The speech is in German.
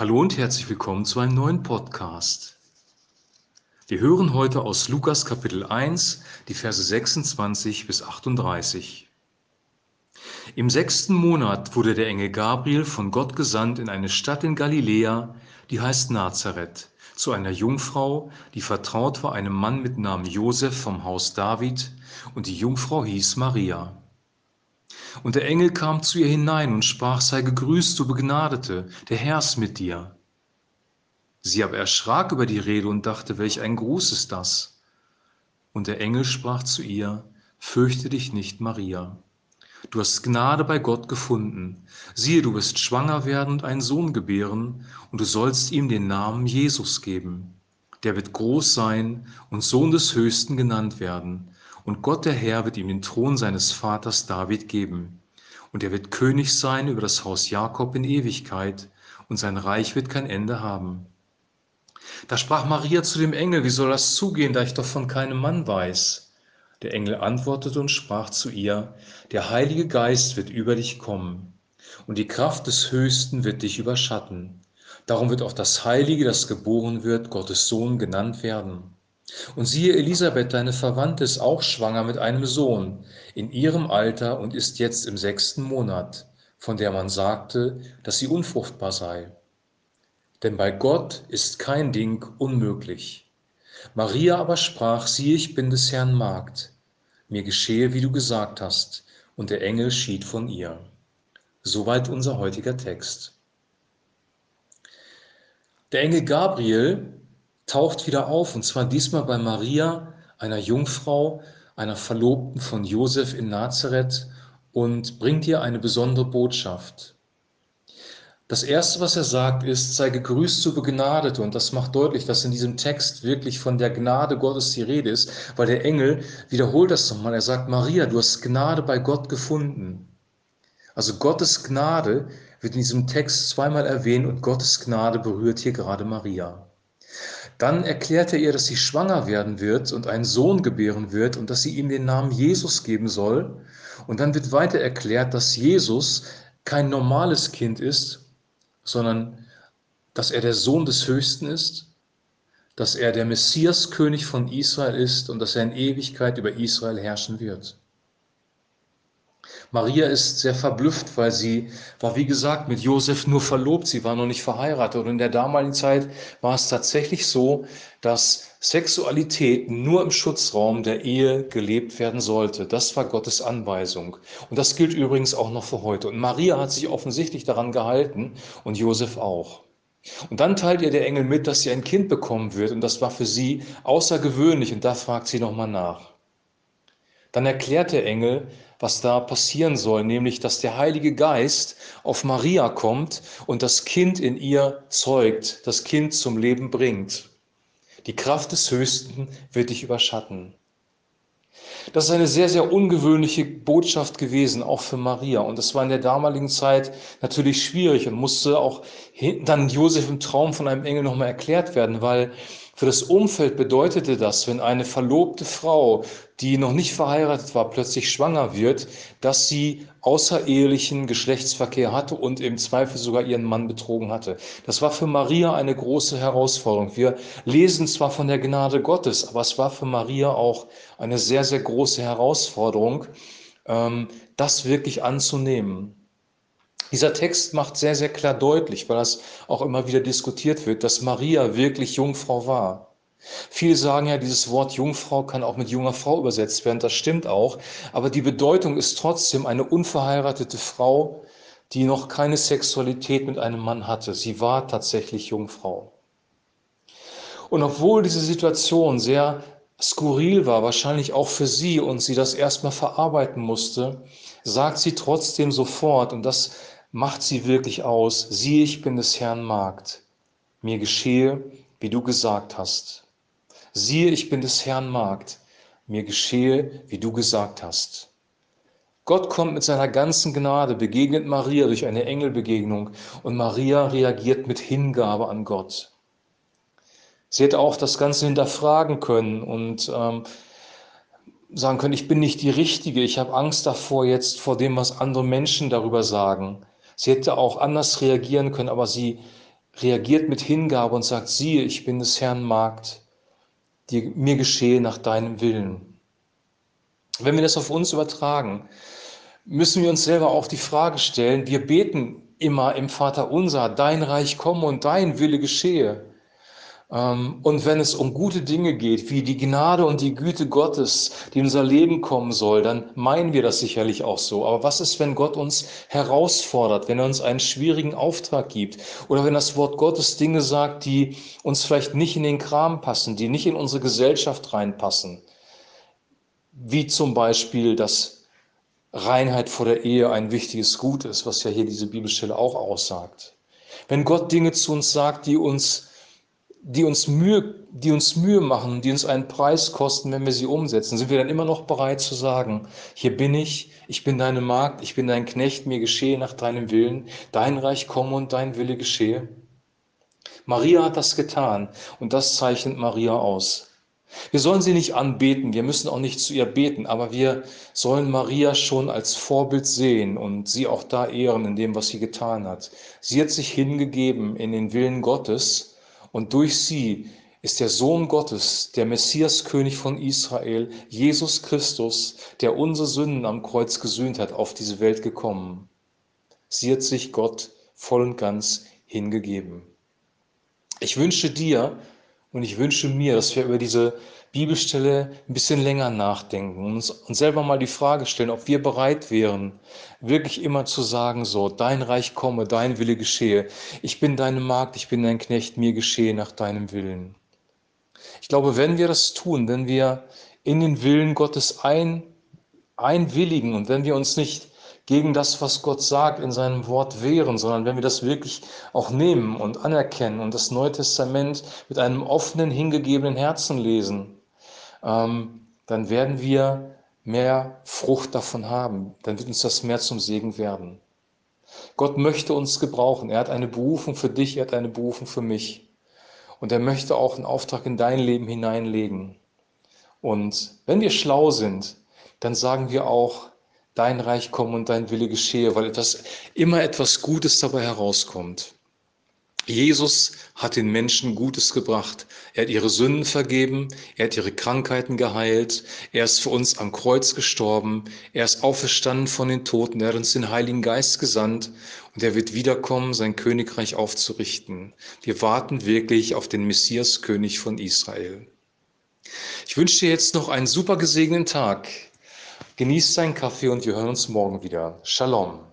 Hallo und herzlich willkommen zu einem neuen Podcast. Wir hören heute aus Lukas Kapitel 1 die Verse 26 bis 38. Im sechsten Monat wurde der Engel Gabriel von Gott gesandt in eine Stadt in Galiläa, die heißt Nazareth, zu einer Jungfrau, die vertraut war einem Mann mit Namen Josef vom Haus David, und die Jungfrau hieß Maria. Und der Engel kam zu ihr hinein und sprach, sei gegrüßt, du Begnadete, der Herr ist mit dir. Sie aber erschrak über die Rede und dachte, welch ein Gruß ist das? Und der Engel sprach zu ihr, fürchte dich nicht, Maria. Du hast Gnade bei Gott gefunden. Siehe, du wirst schwanger werden und einen Sohn gebären, und du sollst ihm den Namen Jesus geben. Der wird groß sein und Sohn des Höchsten genannt werden und Gott der Herr wird ihm den Thron seines Vaters David geben. Und er wird König sein über das Haus Jakob in Ewigkeit, und sein Reich wird kein Ende haben. Da sprach Maria zu dem Engel, wie soll das zugehen, da ich doch von keinem Mann weiß? Der Engel antwortete und sprach zu ihr, der Heilige Geist wird über dich kommen, und die Kraft des Höchsten wird dich überschatten. Darum wird auch das Heilige, das geboren wird, Gottes Sohn genannt werden. Und siehe, Elisabeth, deine Verwandte, ist auch schwanger mit einem Sohn in ihrem Alter und ist jetzt im sechsten Monat, von der man sagte, dass sie unfruchtbar sei. Denn bei Gott ist kein Ding unmöglich. Maria aber sprach, siehe, ich bin des Herrn Magd. Mir geschehe, wie du gesagt hast. Und der Engel schied von ihr. Soweit unser heutiger Text. Der Engel Gabriel taucht wieder auf, und zwar diesmal bei Maria, einer Jungfrau, einer Verlobten von Josef in Nazareth, und bringt ihr eine besondere Botschaft. Das Erste, was er sagt, ist, sei gegrüßt, zu Begnadete. Und das macht deutlich, dass in diesem Text wirklich von der Gnade Gottes die Rede ist, weil der Engel wiederholt das nochmal. Er sagt, Maria, du hast Gnade bei Gott gefunden. Also Gottes Gnade wird in diesem Text zweimal erwähnt und Gottes Gnade berührt hier gerade Maria. Dann erklärt er ihr, dass sie schwanger werden wird und einen Sohn gebären wird und dass sie ihm den Namen Jesus geben soll. Und dann wird weiter erklärt, dass Jesus kein normales Kind ist, sondern dass er der Sohn des Höchsten ist, dass er der Messiaskönig von Israel ist und dass er in Ewigkeit über Israel herrschen wird. Maria ist sehr verblüfft, weil sie war, wie gesagt, mit Josef nur verlobt, sie war noch nicht verheiratet. Und in der damaligen Zeit war es tatsächlich so, dass Sexualität nur im Schutzraum der Ehe gelebt werden sollte. Das war Gottes Anweisung. Und das gilt übrigens auch noch für heute. Und Maria hat sich offensichtlich daran gehalten und Josef auch. Und dann teilt ihr der Engel mit, dass sie ein Kind bekommen wird. Und das war für sie außergewöhnlich. Und da fragt sie nochmal nach. Dann erklärt der Engel, was da passieren soll, nämlich dass der Heilige Geist auf Maria kommt und das Kind in ihr zeugt, das Kind zum Leben bringt. Die Kraft des Höchsten wird dich überschatten. Das ist eine sehr, sehr ungewöhnliche Botschaft gewesen, auch für Maria. Und das war in der damaligen Zeit natürlich schwierig und musste auch dann Josef im Traum von einem Engel nochmal erklärt werden, weil für das Umfeld bedeutete das, wenn eine verlobte Frau, die noch nicht verheiratet war, plötzlich schwanger wird, dass sie außerehelichen Geschlechtsverkehr hatte und im Zweifel sogar ihren Mann betrogen hatte. Das war für Maria eine große Herausforderung. Wir lesen zwar von der Gnade Gottes, aber es war für Maria auch eine sehr, sehr große Herausforderung, ähm, das wirklich anzunehmen. Dieser Text macht sehr, sehr klar deutlich, weil das auch immer wieder diskutiert wird, dass Maria wirklich Jungfrau war. Viele sagen ja, dieses Wort Jungfrau kann auch mit junger Frau übersetzt werden. Das stimmt auch. Aber die Bedeutung ist trotzdem eine unverheiratete Frau, die noch keine Sexualität mit einem Mann hatte. Sie war tatsächlich Jungfrau. Und obwohl diese Situation sehr skurril war, wahrscheinlich auch für sie und sie das erstmal verarbeiten musste, sagt sie trotzdem sofort, und das macht sie wirklich aus, siehe, ich bin des Herrn Magd, mir geschehe, wie du gesagt hast. Siehe, ich bin des Herrn Magd, mir geschehe, wie du gesagt hast. Gott kommt mit seiner ganzen Gnade, begegnet Maria durch eine Engelbegegnung und Maria reagiert mit Hingabe an Gott. Sie hätte auch das Ganze hinterfragen können und ähm, sagen können, ich bin nicht die Richtige, ich habe Angst davor jetzt, vor dem, was andere Menschen darüber sagen. Sie hätte auch anders reagieren können, aber sie reagiert mit Hingabe und sagt, siehe, ich bin des Herrn Magd, die, mir geschehe nach deinem Willen. Wenn wir das auf uns übertragen, müssen wir uns selber auch die Frage stellen, wir beten immer im Vater unser, dein Reich komme und dein Wille geschehe. Ähm, und wenn es um gute Dinge geht, wie die Gnade und die Güte Gottes, die in unser Leben kommen soll, dann meinen wir das sicherlich auch so. Aber was ist, wenn Gott uns herausfordert, wenn er uns einen schwierigen Auftrag gibt oder wenn das Wort Gottes Dinge sagt, die uns vielleicht nicht in den Kram passen, die nicht in unsere Gesellschaft reinpassen? Wie zum Beispiel, dass Reinheit vor der Ehe ein wichtiges Gut ist, was ja hier diese Bibelstelle auch aussagt. Wenn Gott Dinge zu uns sagt, die uns die uns Mühe, die uns Mühe machen, die uns einen Preis kosten, wenn wir sie umsetzen, sind wir dann immer noch bereit zu sagen, hier bin ich, ich bin deine Magd, ich bin dein Knecht, mir geschehe nach deinem Willen, dein Reich komme und dein Wille geschehe. Maria hat das getan und das zeichnet Maria aus. Wir sollen sie nicht anbeten, wir müssen auch nicht zu ihr beten, aber wir sollen Maria schon als Vorbild sehen und sie auch da ehren in dem, was sie getan hat. Sie hat sich hingegeben in den Willen Gottes und durch sie ist der Sohn Gottes, der Messias König von Israel, Jesus Christus, der unsere Sünden am Kreuz gesühnt hat, auf diese Welt gekommen. Sie hat sich Gott voll und ganz hingegeben. Ich wünsche dir und ich wünsche mir, dass wir über diese Bibelstelle ein bisschen länger nachdenken und uns, selber mal die Frage stellen, ob wir bereit wären, wirklich immer zu sagen, so, dein Reich komme, dein Wille geschehe. Ich bin deine Magd, ich bin dein Knecht, mir geschehe nach deinem Willen. Ich glaube, wenn wir das tun, wenn wir in den Willen Gottes ein, einwilligen und wenn wir uns nicht gegen das, was Gott sagt, in seinem Wort wehren, sondern wenn wir das wirklich auch nehmen und anerkennen und das Neue Testament mit einem offenen, hingegebenen Herzen lesen, ähm, dann werden wir mehr Frucht davon haben. Dann wird uns das mehr zum Segen werden. Gott möchte uns gebrauchen. Er hat eine Berufung für dich, er hat eine Berufung für mich. Und er möchte auch einen Auftrag in dein Leben hineinlegen. Und wenn wir schlau sind, dann sagen wir auch, dein Reich komme und dein Wille geschehe, weil etwas, immer etwas Gutes dabei herauskommt. Jesus hat den Menschen Gutes gebracht. Er hat ihre Sünden vergeben, er hat ihre Krankheiten geheilt, er ist für uns am Kreuz gestorben, er ist auferstanden von den Toten, er hat uns den Heiligen Geist gesandt und er wird wiederkommen, sein Königreich aufzurichten. Wir warten wirklich auf den Messias König von Israel. Ich wünsche dir jetzt noch einen super gesegneten Tag. Genießt deinen Kaffee und wir hören uns morgen wieder. Shalom.